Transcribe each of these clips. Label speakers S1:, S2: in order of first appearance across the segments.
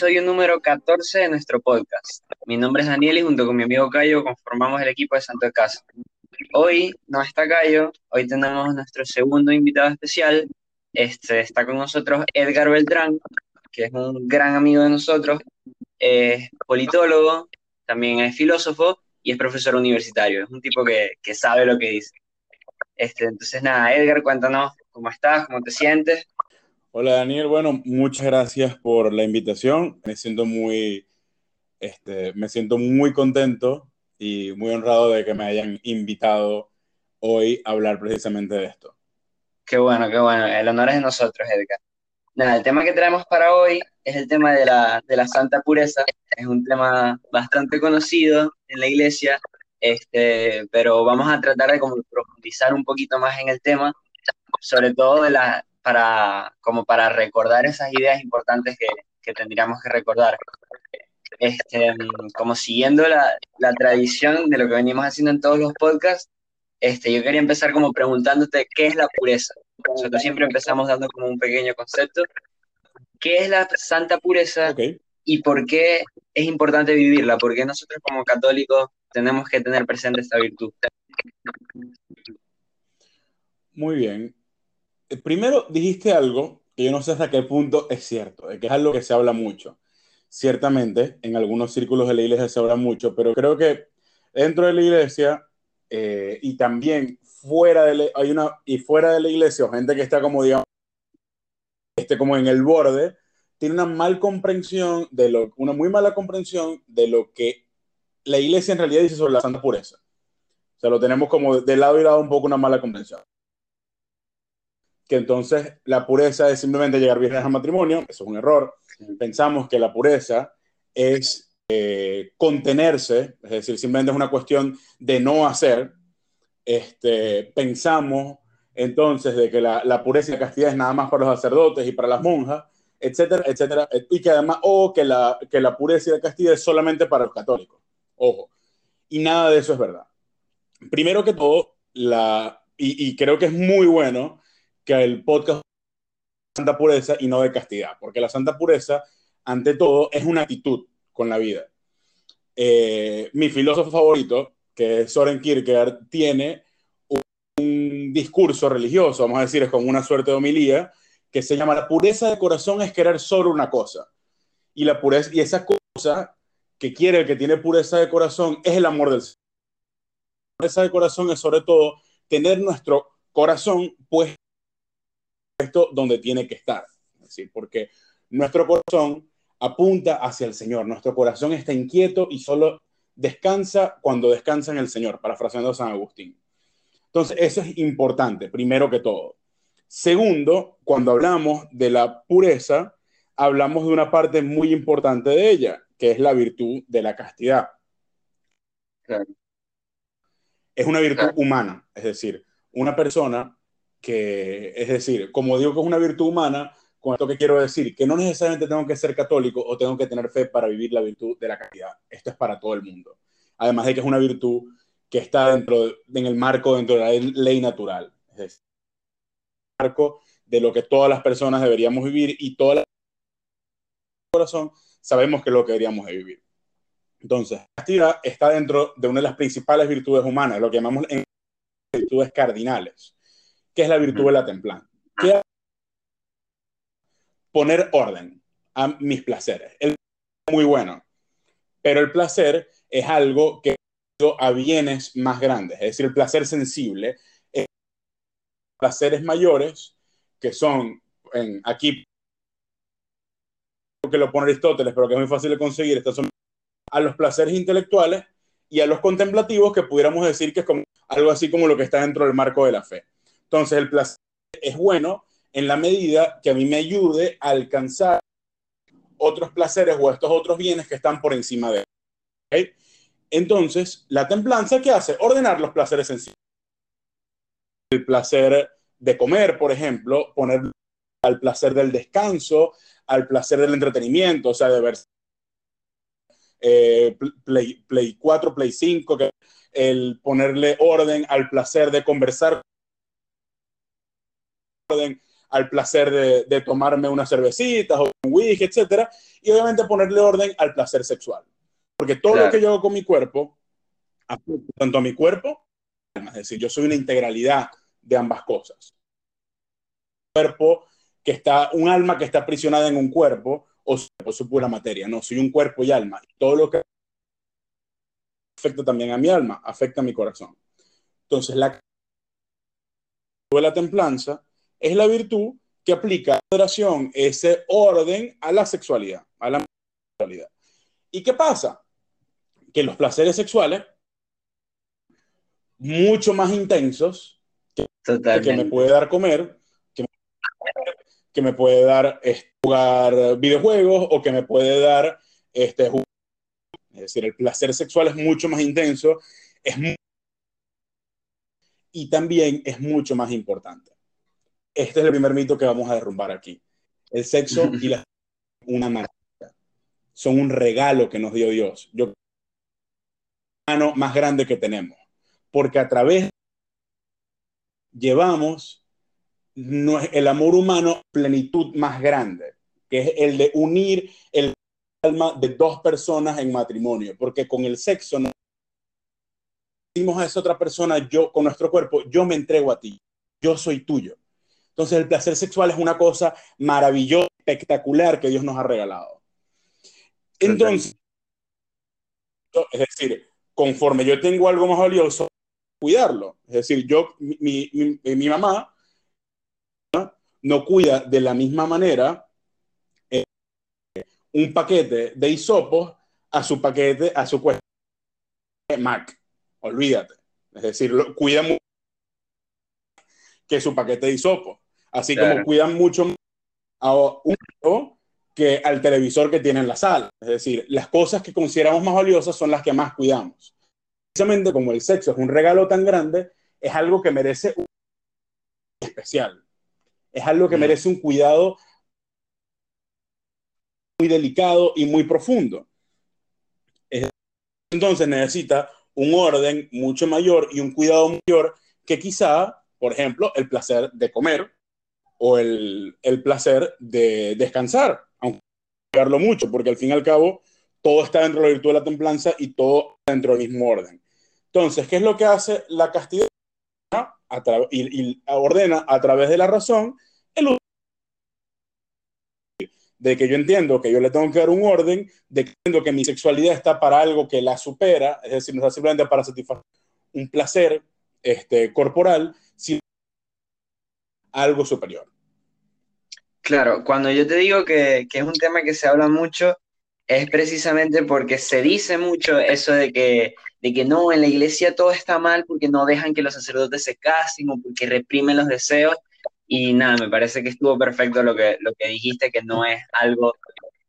S1: Al episodio número 14 de nuestro podcast. Mi nombre es Daniel y junto con mi amigo Cayo conformamos el equipo de Santo de Casa. Hoy no está Cayo, hoy tenemos nuestro segundo invitado especial. Este, está con nosotros Edgar Beltrán, que es un gran amigo de nosotros, es politólogo, también es filósofo y es profesor universitario. Es un tipo que, que sabe lo que dice. Este, entonces, nada, Edgar, cuéntanos cómo estás, cómo te sientes.
S2: Hola Daniel, bueno, muchas gracias por la invitación. Me siento muy, este, me siento muy contento y muy honrado de que me hayan invitado hoy a hablar precisamente de esto.
S1: Qué bueno, qué bueno. El honor es de nosotros, Edgar. Nada, el tema que traemos para hoy es el tema de la, de la santa pureza. Es un tema bastante conocido en la iglesia, este, pero vamos a tratar de como profundizar un poquito más en el tema, sobre todo de la, para, como para recordar esas ideas importantes que, que tendríamos que recordar. Este, como siguiendo la, la, tradición de lo que venimos haciendo en todos los podcasts, este, yo quería empezar como preguntándote qué es la pureza. Nosotros siempre empezamos dando como un pequeño concepto. ¿Qué es la santa pureza y por qué es importante vivirla? ¿Por qué nosotros como católicos tenemos que tener presente esta virtud?
S2: muy bien. Eh, Primero dijiste algo que yo no sé hasta qué punto es cierto, de que es algo que se habla mucho. Ciertamente, en algunos círculos de la iglesia se habla mucho, pero creo que dentro de la iglesia eh, y también fuera de la, hay una y fuera de la iglesia gente que está como digamos este como en el borde tiene una mal comprensión de lo una muy mala comprensión de lo que la iglesia en realidad dice sobre la santa pureza. O sea, lo tenemos como de lado y lado un poco una mala comprensión. Que entonces la pureza es simplemente llegar viernes al matrimonio, eso es un error. Pensamos que la pureza es eh, contenerse, es decir, simplemente es una cuestión de no hacer. Este, pensamos entonces de que la, la, pureza y la castidad es nada más para los sacerdotes y para las monjas, etcétera, etcétera, y que además, o que la, que la pureza y la castidad es solamente para los católicos, ojo, y nada de eso es verdad. Primero que todo, la, y, y creo que es muy bueno que el podcast santa pureza y no de castidad, porque la santa pureza, ante todo, es una actitud con la vida. Eh, mi filósofo favorito, que es Soren Kierkegaard, tiene un, discurso religioso, vamos a decir, es como una suerte de homilía, que se llama La pureza de corazón es querer solo una cosa. Y, la pureza, y esa cosa que quiere el que tiene pureza de corazón es el amor del Señor. La pureza de corazón es sobre todo tener nuestro corazón puesto donde tiene que estar. Es decir, porque nuestro corazón apunta hacia el Señor, nuestro corazón está inquieto y solo descansa cuando descansa en el Señor, parafraseando a San Agustín. Entonces, eso es importante, primero que todo. Segundo, cuando hablamos de la pureza, hablamos de una parte muy importante de ella, que es la virtud de la castidad.
S1: Claro.
S2: Es una virtud claro. humana, es decir, una persona que, es decir, como digo que es una virtud humana, con esto que quiero decir, que no necesariamente tengo que ser católico o tengo que tener fe para vivir la virtud de la castidad. Esto es para todo el mundo. Además de que es una virtud que está dentro, de, en el marco, dentro de la ley natural. Es decir, el marco de lo que todas las personas deberíamos vivir y todas las corazón sabemos que es lo que deberíamos de vivir. Entonces, la castidad está dentro de una de las principales virtudes humanas, lo que llamamos en virtudes cardinales, que es la virtud de la templanza. ¿Qué poner orden a mis placeres. El es muy bueno, pero el placer es algo que a bienes más grandes, es decir, el placer sensible, es placeres mayores que son en, aquí que lo pone Aristóteles, pero que es muy fácil de conseguir, estos son a los placeres intelectuales y a los contemplativos que pudiéramos decir que es como algo así como lo que está dentro del marco de la fe. Entonces, el placer es bueno en la medida que a mí me ayude a alcanzar otros placeres o estos otros bienes que están por encima de él. Entonces, la templanza, ¿qué hace? Ordenar los placeres sencillos. El placer de comer, por ejemplo, poner al placer del descanso, al placer del entretenimiento, o sea, de ver eh, Play, Play 4, Play 5, que el ponerle orden al placer de conversar, orden al placer de, tomarme una cervecita o un whisky, etc. Y obviamente ponerle orden al placer sexual. Porque todo lo que yo hago con mi cuerpo, tanto a mi cuerpo, es decir, yo soy una integralidad de ambas cosas. Un cuerpo que está, un alma que está aprisionada en un cuerpo, o por su pura materia, no, soy un cuerpo y alma. Todo lo que afecta también a mi alma, afecta a mi corazón. Entonces, la de la templanza es la virtud que aplica la moderación, ese orden a la sexualidad, a la sexualidad. ¿Y qué pasa? Que los placeres sexuales, mucho más intensos, que, que me puede dar comer, que me, que me puede dar este, jugar videojuegos o que me puede dar este, es decir, el placer sexual es mucho más intenso, es y también es mucho más importante. Este es el primer mito que vamos a derrumbar aquí. El sexo y la una maravilla. Son un regalo que nos dio Dios. Yo mano más grande que tenemos, porque a través llevamos el amor humano plenitud más grande, que es el de unir el alma de dos personas en matrimonio, porque con el sexo no decimos a esa otra persona, yo con nuestro cuerpo, yo me entrego a ti, yo soy tuyo. Entonces el placer sexual es una cosa maravillosa, espectacular que Dios nos ha regalado. Entonces, es decir, conforme yo tengo algo más valioso, cuidarlo. Es decir, yo, mi, mi, mi mamá no cuida de la misma manera eh, un paquete de hisopos a su paquete, a su cuesta Mac. Olvídate. Es decir, lo, cuida mucho que su paquete de hisopos. Así como cuidan mucho a uno que al televisor que tiene en la sala. Es decir, las cosas que consideramos más valiosas son las que más cuidamos. Precisamente como el sexo es un regalo tan grande, es algo que merece un especial. Es algo que mm. merece un cuidado muy delicado y muy profundo. Entonces necesita un orden mucho mayor y un cuidado mayor que quizá, por ejemplo, el placer de comer o el, el placer de descansar, aunque cuidarlo mucho, porque al fin y al cabo todo está dentro de la virtud de la templanza y todo dentro del mismo orden. Entonces, ¿qué es lo que hace la castidad? y, ordena a través de la razón el de que yo entiendo que yo le tengo que dar un orden, de que entiendo que mi sexualidad está para algo que la supera, es decir, no está simplemente para satisfacer un placer este, corporal, sino algo superior.
S1: Claro, cuando yo te digo que, que, es un tema que se habla mucho, es precisamente porque se dice mucho eso de que de que no, en la iglesia todo está mal porque no dejan que los sacerdotes se casen o porque reprimen los deseos. Y nada, me parece que estuvo perfecto lo que, lo que dijiste, que no es algo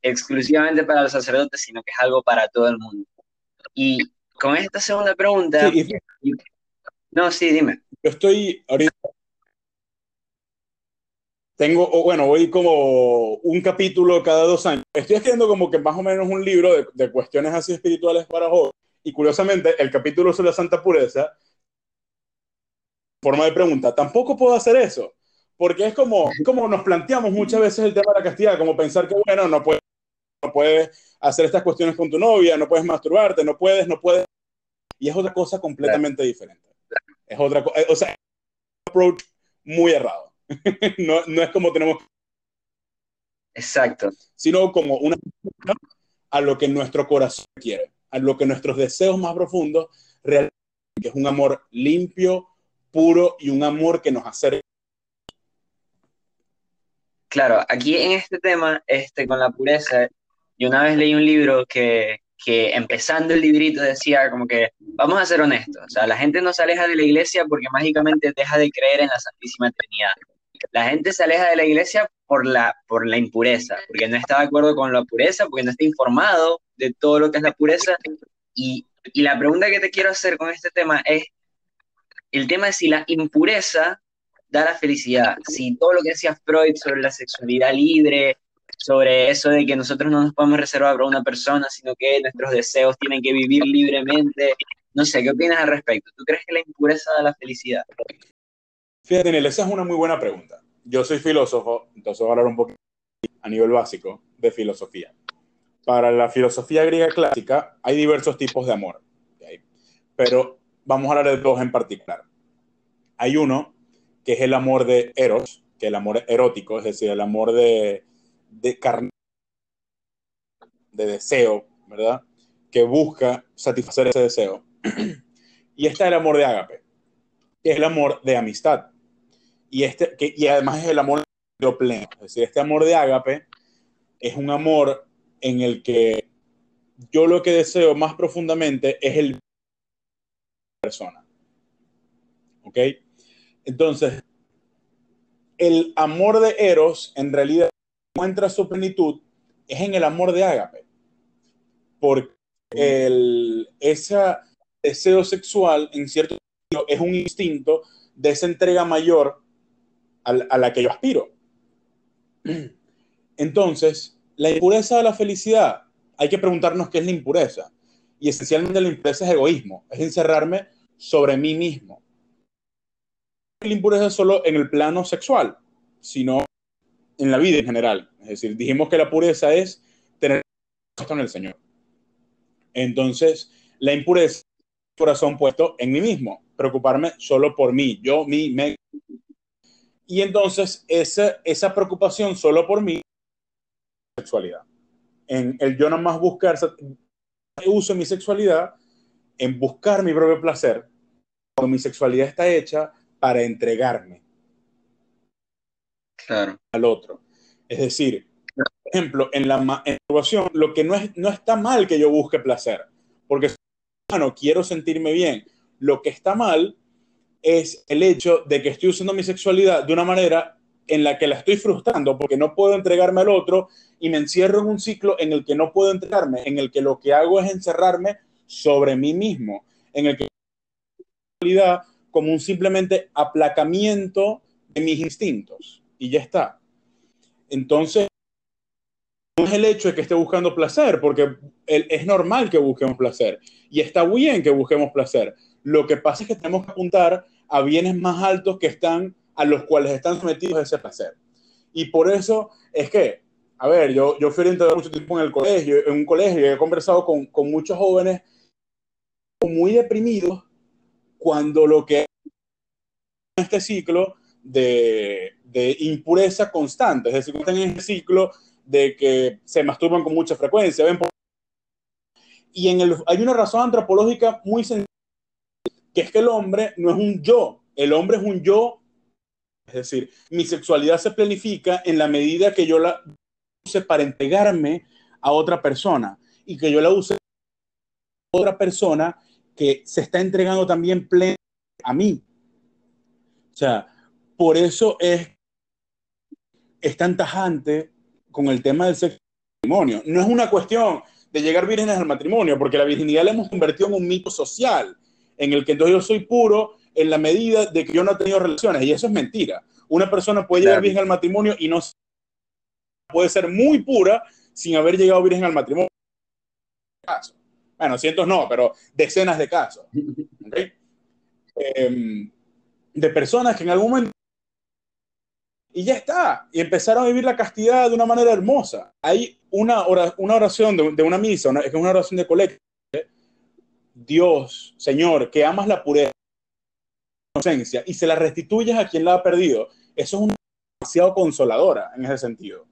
S1: exclusivamente para los sacerdotes, sino que es algo para todo el mundo. Y con esta segunda pregunta... no, sí, dime.
S2: Yo estoy ahorita... Tengo, bueno, voy como un capítulo cada dos años. Estoy escribiendo como que más o menos un libro de, de cuestiones así espirituales para jóvenes y curiosamente, el capítulo sobre la santa pureza, forma de pregunta, tampoco puedo hacer eso. Porque es como, como nos planteamos muchas veces el tema de la castidad, como pensar que, bueno, no puedes, no puedes hacer estas cuestiones con tu novia, no puedes masturbarte, no puedes, no puedes. Y es otra cosa completamente diferente. Es otra cosa, o sea, es un approach muy errado. no, no es como tenemos.
S1: Exacto.
S2: Sino como una a lo que nuestro corazón quiere a lo que nuestros deseos más profundos realmente es un amor limpio, puro y un amor que nos acerca.
S1: Claro, aquí en este tema, este, con la pureza, yo una vez leí un libro que, que empezando el librito decía como que, vamos a ser honestos, o sea, la gente no se aleja de la iglesia porque mágicamente deja de creer en la Santísima Trinidad. La gente se aleja de la iglesia por la, por la impureza, porque no está de acuerdo con la pureza, porque no está informado de todo lo que es la pureza. Y, y la pregunta que te quiero hacer con este tema es, el tema de si la impureza da la felicidad, si todo lo que decía Freud sobre la sexualidad libre, sobre eso de que nosotros no nos podemos reservar para una persona, sino que nuestros deseos tienen que vivir libremente. No sé, ¿qué opinas al respecto? ¿Tú crees que la impureza da la felicidad?
S2: Fíjate, esa es una muy buena pregunta. yo soy filósofo, entonces voy a hablar un poquito a nivel básico de filosofía. Para la filosofía griega clásica hay diversos tipos de amor, pero vamos a hablar de dos en particular. Hay uno que es el amor de Eros, que es el amor erótico, es decir, el amor de, de carne, de deseo, ¿verdad? Que busca satisfacer ese deseo. y está el amor de ágape, que es el amor de amistad. Y, este, que, y además es el amor de pleno. Es decir, este amor de ágape es un amor en el que yo lo que deseo más profundamente es el persona. ¿Ok? Entonces, el amor de Eros en realidad encuentra su plenitud es en el amor de Ágape. Porque el, ese deseo sexual, en cierto sentido, es un instinto de esa entrega mayor a, a la que yo aspiro. Entonces, la impureza de la felicidad, hay que preguntarnos qué es la impureza. Y esencialmente la impureza es egoísmo, es encerrarme sobre mí mismo. La impureza solo en el plano sexual, sino en la vida en general. Es decir, dijimos que la pureza es tener con el Señor. Entonces, la impureza corazón puesto en mí mismo, preocuparme solo por mí, yo, mí, me. Y entonces, esa, esa preocupación solo por mí, sexualidad. En el yo más buscar, uso mi sexualidad en buscar mi propio placer, cuando mi sexualidad está hecha para entregarme
S1: claro.
S2: al otro. Es decir, por ejemplo, en la masturbación, lo que no, es, no está mal que yo busque placer, porque bueno, quiero sentirme bien. Lo que está mal es el hecho de que estoy usando mi sexualidad de una manera en la que la estoy frustrando porque no puedo entregarme al otro y me encierro en un ciclo en el que no puedo entregarme, en el que lo que hago es encerrarme sobre mí mismo, en el que como un simplemente aplacamiento de mis instintos y ya está. Entonces, no es el hecho de que esté buscando placer, porque es normal que busquemos placer y está bien que busquemos placer. Lo que pasa es que tenemos que apuntar a bienes más altos que están a los cuales están sometidos ese placer. Y por eso es que, a ver, yo, yo fui orientador mucho tiempo en el colegio, en un colegio, y he conversado con, con muchos jóvenes muy deprimidos cuando lo que este ciclo de, de, impureza constante, es decir, están en este ciclo de que se masturban con mucha frecuencia. ¿ven? Y en el, hay una razón antropológica muy sencilla, que es que el hombre no es un yo, el hombre es un yo, es decir, mi sexualidad se planifica en la medida que yo la use para entregarme a otra persona y que yo la use a otra persona que se está entregando también pleno a mí. O sea, por eso es, es tan tajante con el tema del sexo matrimonio. No es una cuestión de llegar vírgenes al matrimonio, porque la virginidad la hemos convertido en un mito social, en el que entonces yo soy puro en la medida de que yo no he tenido relaciones, y eso es mentira. Una persona puede llegar virgen al matrimonio y no puede ser muy pura sin haber llegado virgen al matrimonio. Bueno, cientos no, pero decenas de casos, em, de personas que en algún momento y ya está, y empezaron a vivir la castidad de una manera hermosa. Hay una, una oración de, una misa, una, es una oración de colecta. Dios, Señor, que amas la pureza, inocencia y se la restituyes a quien la ha perdido. Eso es demasiado consoladora en ese sentido.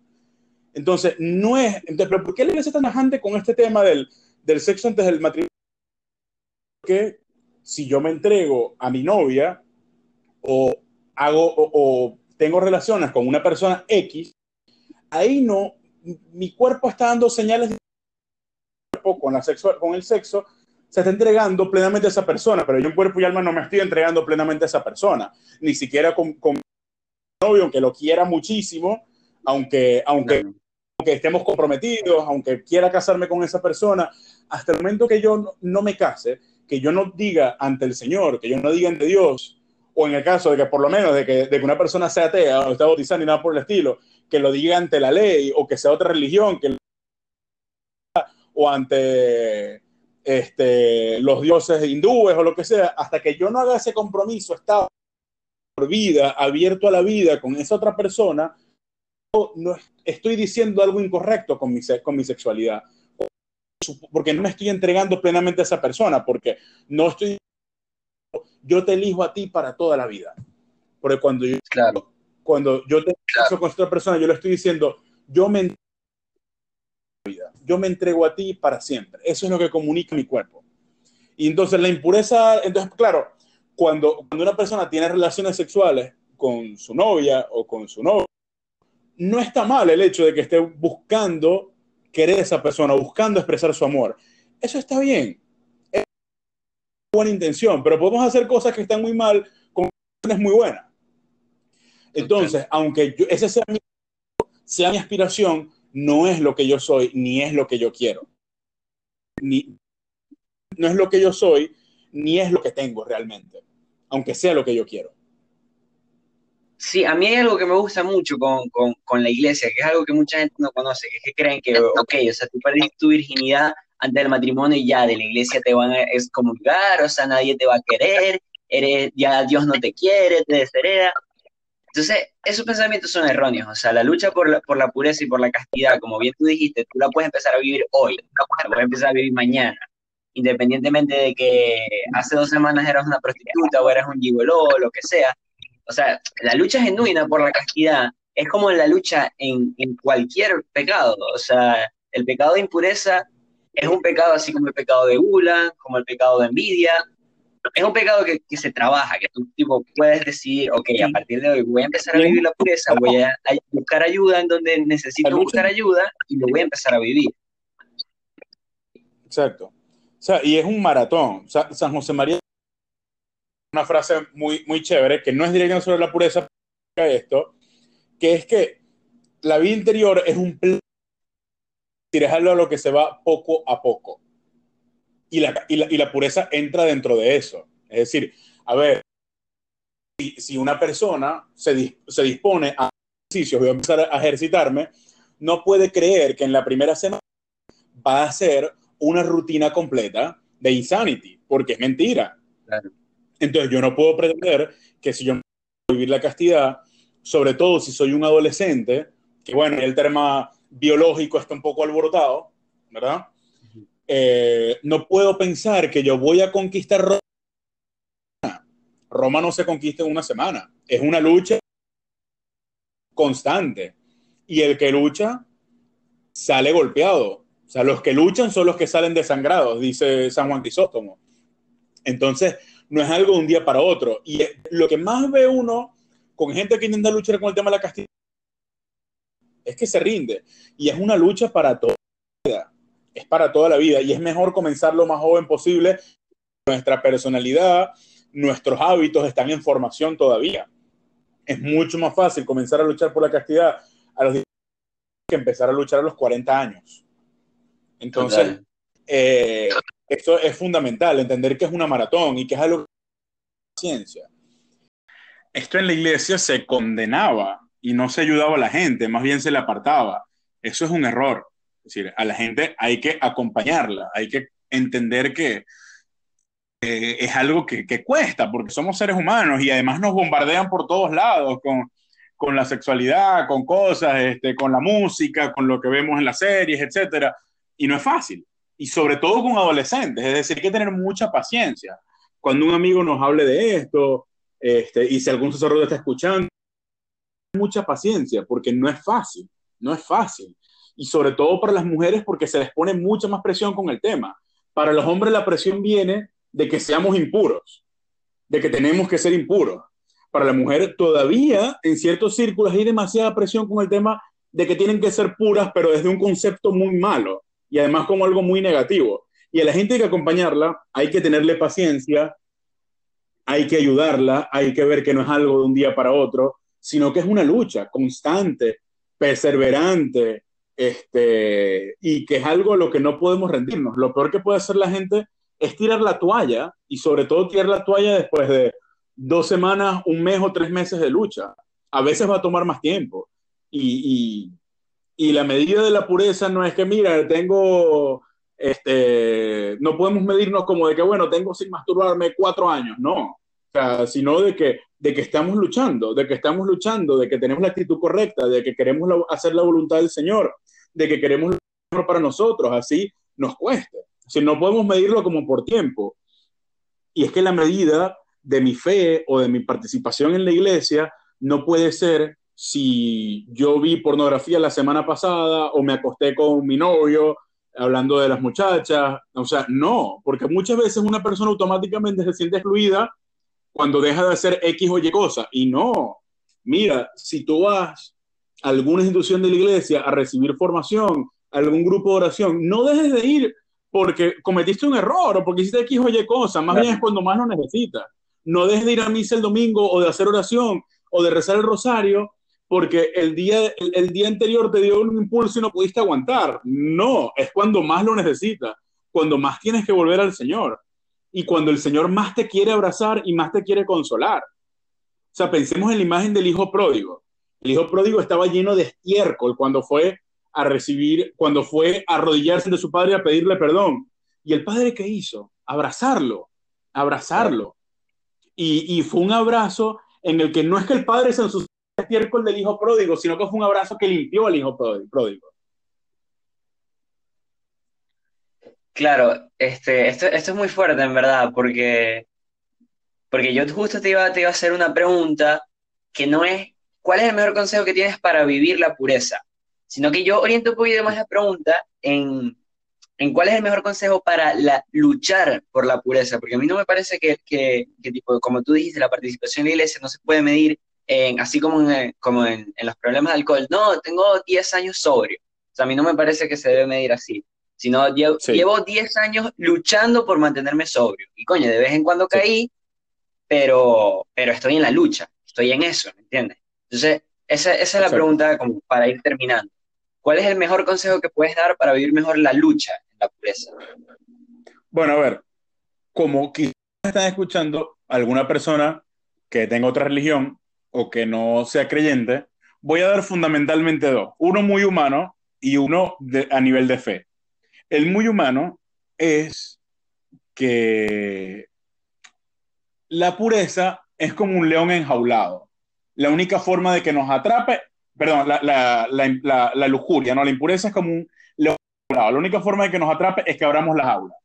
S2: Entonces, no es. Entonces, ¿pero ¿por qué le iglesia tan tajante con este tema del, del sexo antes del matrimonio, que si yo me entrego a mi novia o hago o, tengo relaciones con una persona X, ahí no, mi cuerpo está dando señales de con, la sexo, con el sexo, se está entregando plenamente a esa persona, pero yo en cuerpo y alma no me estoy entregando plenamente a esa persona, ni siquiera con, con mi novio, aunque lo quiera muchísimo, aunque, aunque aunque estemos comprometidos, aunque quiera casarme con esa persona, hasta el momento que yo no, me case, que yo no diga ante el Señor, que yo no diga ante Dios, o en el caso de que por lo menos de que, de que una persona sea atea o esté bautizada ni nada por el estilo, que lo diga ante la ley o que sea otra religión, que o ante este, los dioses hindúes o lo que sea, hasta que yo no haga ese compromiso estado vida, abierto a la vida con esa otra persona, no estoy diciendo algo incorrecto con mi, con mi sexualidad, porque no me estoy entregando plenamente a esa persona, porque no estoy, yo te elijo a ti para toda la vida. Porque cuando yo,
S1: claro.
S2: cuando yo te claro. con otra persona, yo le estoy diciendo, yo me yo me entrego a ti para siempre. Eso es lo que comunica mi cuerpo. Y entonces la impureza, entonces claro, cuando, cuando una persona tiene relaciones sexuales con su novia o con su novio, no está mal el hecho de que esté buscando querer a esa persona, buscando expresar su amor. Eso está bien. Buena intención, pero podemos hacer cosas que están muy mal con es muy buena. Entonces, aunque yo, esa sea mi, sea mi aspiración, no es lo que yo soy, ni es lo que yo quiero. Ni, no es lo que yo soy, ni es lo que tengo realmente, aunque sea lo que yo quiero.
S1: Sí, a mí hay algo que me gusta mucho con, con, con, la iglesia, que es algo que mucha gente no conoce, que es que creen que, ok, o sea, tú perdiste tu virginidad antes del matrimonio y ya de la iglesia te van a excomulgar, o sea, nadie te va a querer, eres, ya Dios no te quiere, te deshereda. Entonces, esos pensamientos son erróneos, o sea, la lucha por la, por la pureza y por la castidad, como bien tú dijiste, tú la puedes empezar a vivir hoy, la puedes empezar a vivir mañana, independientemente de que hace dos semanas eras una prostituta o eras un gigoló o lo que sea, o sea, la lucha genuina por la castidad es como la lucha en, en cualquier pecado. O sea, el pecado de impureza es un pecado así como el pecado de gula, como el pecado de envidia. Es un pecado que, que se trabaja, que tú tipo, puedes decidir, ok, a partir de hoy voy a empezar a vivir la pureza, voy a, a buscar ayuda en donde necesito buscar ayuda y lo voy a empezar a vivir.
S2: Exacto. O sea, y es un maratón. O sea, San José María una frase muy, muy chévere, que no es directa sobre la pureza, esto, que es que la vida interior es un plan, dejarlo a lo que se va poco a poco. Y la, y la, y la pureza entra dentro de eso. Es decir, a ver, si, si una persona se, se dispone a ejercicios, voy a empezar a ejercitarme, no puede creer que en la primera semana va a hacer una rutina completa de insanity, porque es mentira.
S1: Claro.
S2: Entonces yo no puedo pretender que si yo vivir la castidad, sobre todo si soy un adolescente, que bueno, el tema biológico está un poco alborotado, ¿verdad? Eh, no puedo pensar que yo voy a conquistar Roma. Roma no se conquista en una semana, es una lucha constante. Y el que lucha sale golpeado. O sea, los que luchan son los que salen desangrados, dice San Juan Crisóstomo. Entonces, no es algo de un día para otro. Y lo que más ve uno con gente que intenta luchar con el tema de la castidad es que se rinde. Y es una lucha para toda la vida. Es para toda la vida. Y es mejor comenzar lo más joven posible. Nuestra personalidad, nuestros hábitos están en formación todavía. Es mucho más fácil comenzar a luchar por la castidad a los que empezar a luchar a los 40 años. Entonces, eh, esto es fundamental, entender que es una maratón y que es algo ciencia. Esto en la iglesia se condenaba y no se ayudaba a la gente, más bien se le apartaba. Eso es un error. Es decir, a la gente hay que acompañarla, hay que entender que eh, es algo que, que, cuesta, porque somos seres humanos y además nos bombardean por todos lados con, con la sexualidad, con cosas, este, con la música, con lo que vemos en las series, etc. Y no es fácil y sobre todo con adolescentes, es decir, hay que tener mucha paciencia. Cuando un amigo nos hable de esto, este, y si algún sacerdote está escuchando, mucha paciencia, porque no es fácil, no es fácil. Y sobre todo para las mujeres, porque se les pone mucha más presión con el tema. Para los hombres la presión viene de que seamos impuros, de que tenemos que ser impuros. Para la mujer todavía en ciertos círculos hay demasiada presión con el tema de que tienen que ser puras, pero desde un concepto muy malo y además como algo muy negativo. Y a la gente hay que acompañarla, hay que tenerle paciencia, hay que ayudarla, hay que ver que no es algo de un día para otro, sino que es una lucha constante, perseverante, este, y que es algo a lo que no podemos rendirnos. Lo peor que puede hacer la gente es tirar la toalla y sobre todo tirar la toalla después de dos semanas, un mes o tres meses de lucha. A veces va a tomar más tiempo. Y, y la medida de la pureza no es que, mira, tengo, este, no podemos medirnos como de que, bueno, tengo sin masturbarme cuatro años, no. Sino de que, de que estamos luchando, de que estamos luchando, de que tenemos la actitud correcta, de que queremos hacer la voluntad del Señor, de que queremos lo para nosotros, así nos cueste. Si no podemos medirlo como por tiempo. Y es que la medida de mi fe o de mi participación en la iglesia no puede ser si yo vi pornografía la semana pasada o me acosté con mi novio hablando de las muchachas. O sea, no, porque muchas veces una persona automáticamente se siente excluida cuando deja de hacer X o Y cosa. Y no, mira, si tú vas a alguna institución de la iglesia a recibir formación, algún grupo de oración, no dejes de ir porque cometiste un error o porque hiciste X o Y cosa, más bien es cuando más lo necesitas. No dejes de ir a misa el domingo o de hacer oración o de rezar el rosario porque el día, el, día anterior te dio un impulso y no pudiste aguantar. No, es cuando más lo necesitas, cuando más tienes que volver al Señor y cuando el Señor más te quiere abrazar y más te quiere consolar. O sea, pensemos en la imagen del hijo pródigo. El hijo pródigo estaba lleno de estiércol cuando fue a recibir, cuando fue a arrodillarse de su padre a pedirle perdón. ¿Y el padre qué hizo? Abrazarlo, abrazarlo. Y, y fue un abrazo en el que no es que el padre se ensució estiércol del hijo pródigo, sino que fue un abrazo que limpió al hijo pródigo.
S1: Claro, este, esto, esto es muy fuerte en verdad, porque, porque yo justo te iba, te iba a hacer una pregunta que no es cuál es el mejor consejo que tienes para vivir la pureza, sino que yo oriento un poquito más la pregunta en, en cuál es el mejor consejo para la, luchar por la pureza, porque a mí no me parece que, que, tipo, como tú dijiste, la participación en la iglesia no se puede medir así como, en, como en, los problemas de alcohol, no, tengo 10 años sobrio. A mí no me parece que se debe medir así, sino llevo, llevo 10 años luchando por mantenerme sobrio. Y coño, de vez en cuando caí, pero, pero estoy en la lucha, estoy en eso, ¿me entiendes? Entonces, esa, esa es la pregunta como para ir terminando. ¿Cuál es el mejor consejo que puedes dar para vivir mejor la lucha en la pureza?
S2: Bueno, a ver, como quizás están escuchando alguna persona que tenga otra religión, o que no sea creyente, voy a dar fundamentalmente dos. Uno muy humano y uno a nivel de fe. El muy humano es que la pureza es como un león enjaulado. La única forma de que nos atrape, perdón, la, lujuria, ¿no? La impureza es como un león enjaulado. La única forma de que nos atrape es que abramos las aulas.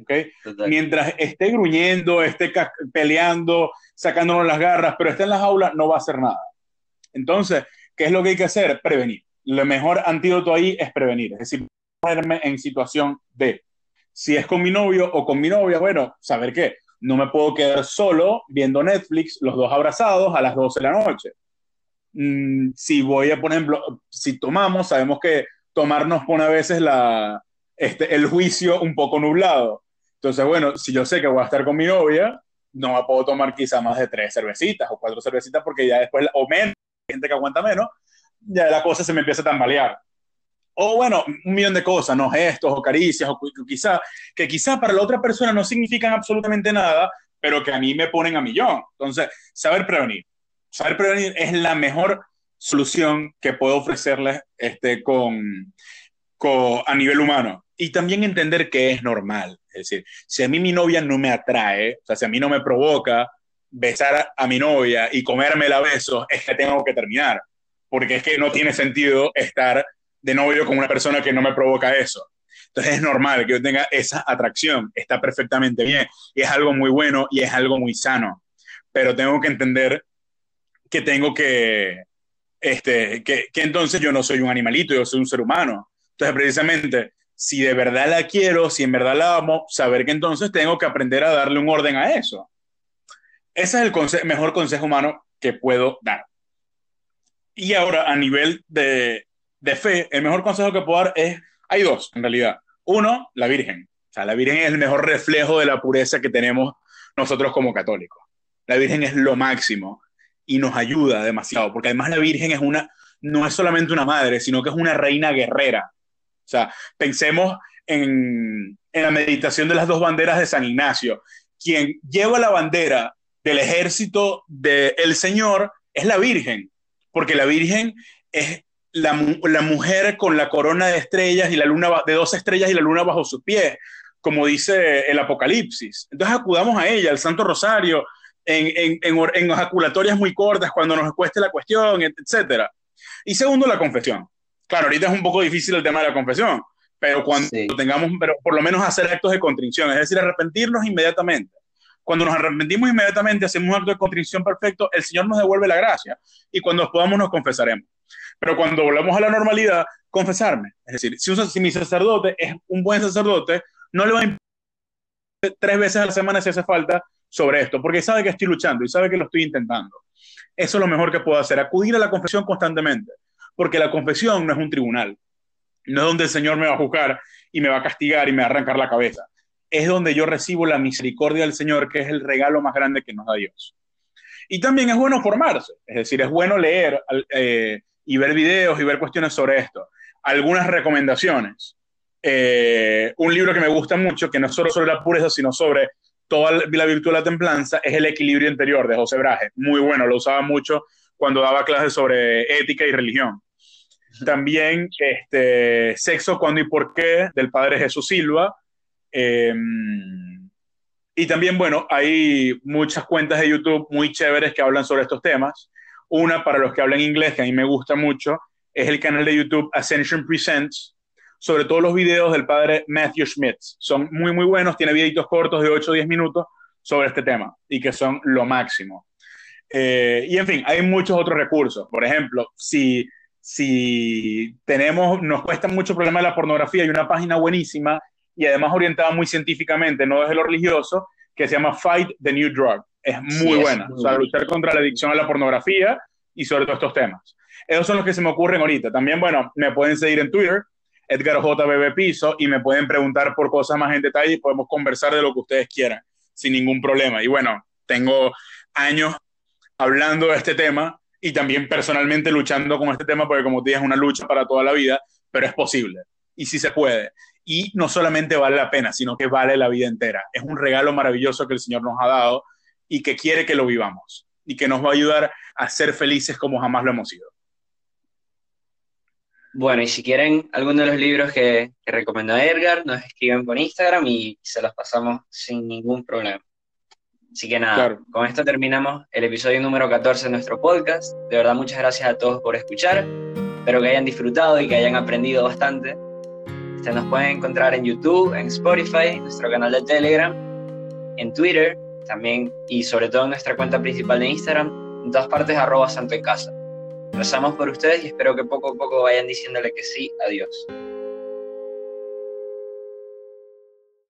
S2: ¿okay? Mientras esté gruñendo, esté peleando, sacándonos las garras, pero esté en las aulas, no va a hacer nada. Entonces, ¿qué es lo que hay que hacer? Prevenir. El mejor antídoto ahí es prevenir, es decir, ponerme en situación de, si es con mi novio o con mi novia, bueno, saber qué, no me puedo quedar solo viendo Netflix, los dos abrazados a las 12 de la noche. Mm, si voy a, por ejemplo, si tomamos, sabemos que tomar nos pone a veces la, este, el juicio un poco nublado. Entonces, bueno, si yo sé que voy a estar con mi novia, no me puedo tomar quizá más de tres cervecitas o cuatro cervecitas porque ya después, o menos, gente que aguanta menos, ya la cosa se me empieza a tambalear. O bueno, un millón de cosas, ¿no? Gestos o caricias, o quizá, que quizá para la otra persona no significan absolutamente nada, pero que a mí me ponen a millón. Entonces, saber prevenir. Saber prevenir es la mejor solución que puedo ofrecerles este, con, con, a nivel humano y también entender que es normal. Es decir, si a mí mi novia no me atrae, o sea, si a mí no me provoca besar a mi novia y comérmela a besos, es que tengo que terminar. Porque es que no tiene sentido estar de novio con una persona que no me provoca eso. Entonces es normal que yo tenga esa atracción, está perfectamente bien es algo muy bueno y es algo muy sano. Pero tengo que entender que tengo que, este, que, que entonces yo no soy un animalito, yo soy un ser humano. Entonces precisamente si de verdad la quiero, si en verdad la amo, saber que entonces tengo que aprender a darle un orden a eso. Ese es el mejor consejo humano que puedo dar. Y ahora, a nivel de, de, fe, el mejor consejo que puedo dar es, hay dos en realidad. Uno, la Virgen. O sea, la Virgen es el mejor reflejo de la pureza que tenemos nosotros como católicos. La Virgen es lo máximo y nos ayuda demasiado, porque además la Virgen es una, no es solamente una madre, sino que es una reina guerrera. O sea, pensemos en, la meditación de las dos banderas de San Ignacio. Quien lleva la bandera del ejército del Señor es la Virgen, porque la Virgen es la, mujer con la corona de estrellas y la luna de dos estrellas y la luna bajo sus pies, como dice el Apocalipsis. Entonces acudamos a ella, al Santo Rosario, en, en, en, ejaculatorias muy cortas cuando nos cueste la cuestión, etc. Y segundo, la confesión. Claro, ahorita es un poco difícil el tema de la confesión, pero cuando tengamos, pero por lo menos hacer actos de contrición, es decir, arrepentirnos inmediatamente. Cuando nos arrepentimos inmediatamente, hacemos un acto de contrición perfecto, el Señor nos devuelve la gracia y cuando podamos nos confesaremos. Pero cuando volvemos a la normalidad, confesarme. Es decir, si, si mi sacerdote es un buen sacerdote, no le va a tres veces a la semana si hace falta sobre esto, porque sabe que estoy luchando y sabe que lo estoy intentando. Eso es lo mejor que puedo hacer, acudir a la confesión constantemente, porque la confesión no es un tribunal, no es donde el Señor me va a juzgar y me va a castigar y me va a arrancar la cabeza. Es donde yo recibo la misericordia del Señor, que es el regalo más grande que nos da Dios. Y también es bueno formarse, es decir, es bueno leer eh, y ver videos y ver cuestiones sobre esto. Algunas recomendaciones. Eh, un libro que me gusta mucho, que no es solo sobre la pureza, sino sobre toda la virtud de la templanza, es El equilibrio interior de José Braje. Muy bueno, lo usaba mucho cuando daba clases sobre ética y religión. También este, Sexo, Cuándo y Por qué, del padre Jesús Silva. Em, y también, bueno, hay muchas cuentas de YouTube muy chéveres que hablan sobre estos temas. Una, para los que hablan inglés, que a mí me gusta mucho, es el canal de YouTube Ascension Presents, sobre todo los videos del padre Matthew Schmidt. Son muy, muy buenos, tiene videitos cortos de 8 o 10 minutos sobre este tema y que son lo máximo. Eh, y en fin, hay muchos otros recursos. Por ejemplo, si, si tenemos, nos cuesta mucho el problema de la pornografía, hay una página buenísima y además orientada muy científicamente, no desde lo religioso, que se llama Fight the New Drug. Es muy buena, o sea, luchar contra la adicción a la pornografía y sobre todo estos temas. Esos son los que se me ocurren ahorita. También, bueno, me pueden seguir en Twitter, Edgar JBB Piso y me pueden preguntar por cosas más en detalle y podemos conversar de lo que ustedes quieran sin ningún problema. Y bueno, tengo años hablando de este tema y también personalmente luchando con este tema porque como te dije es una lucha para toda la vida, pero es posible y sí se puede. Y no solamente vale la pena, sino que vale la vida entera. Es un regalo maravilloso que el Señor nos ha dado y que quiere que lo vivamos y que nos va a ayudar a ser felices como jamás lo hemos sido.
S1: Bueno, y si quieren alguno de los libros que, que recomendó Edgar, nos escriben por Instagram y se los pasamos sin ningún problema. Así que nada, con esto terminamos el episodio número 14 de nuestro podcast. De verdad, muchas gracias a todos por escuchar. Espero que hayan disfrutado y que hayan aprendido bastante. Este, nos pueden encontrar en YouTube, en Spotify, en nuestro canal de Telegram, en Twitter también y sobre todo en nuestra cuenta principal de Instagram, en todas partes arroba santo en casa. Rezamos por ustedes y espero que poco a poco vayan diciéndole que sí a Dios.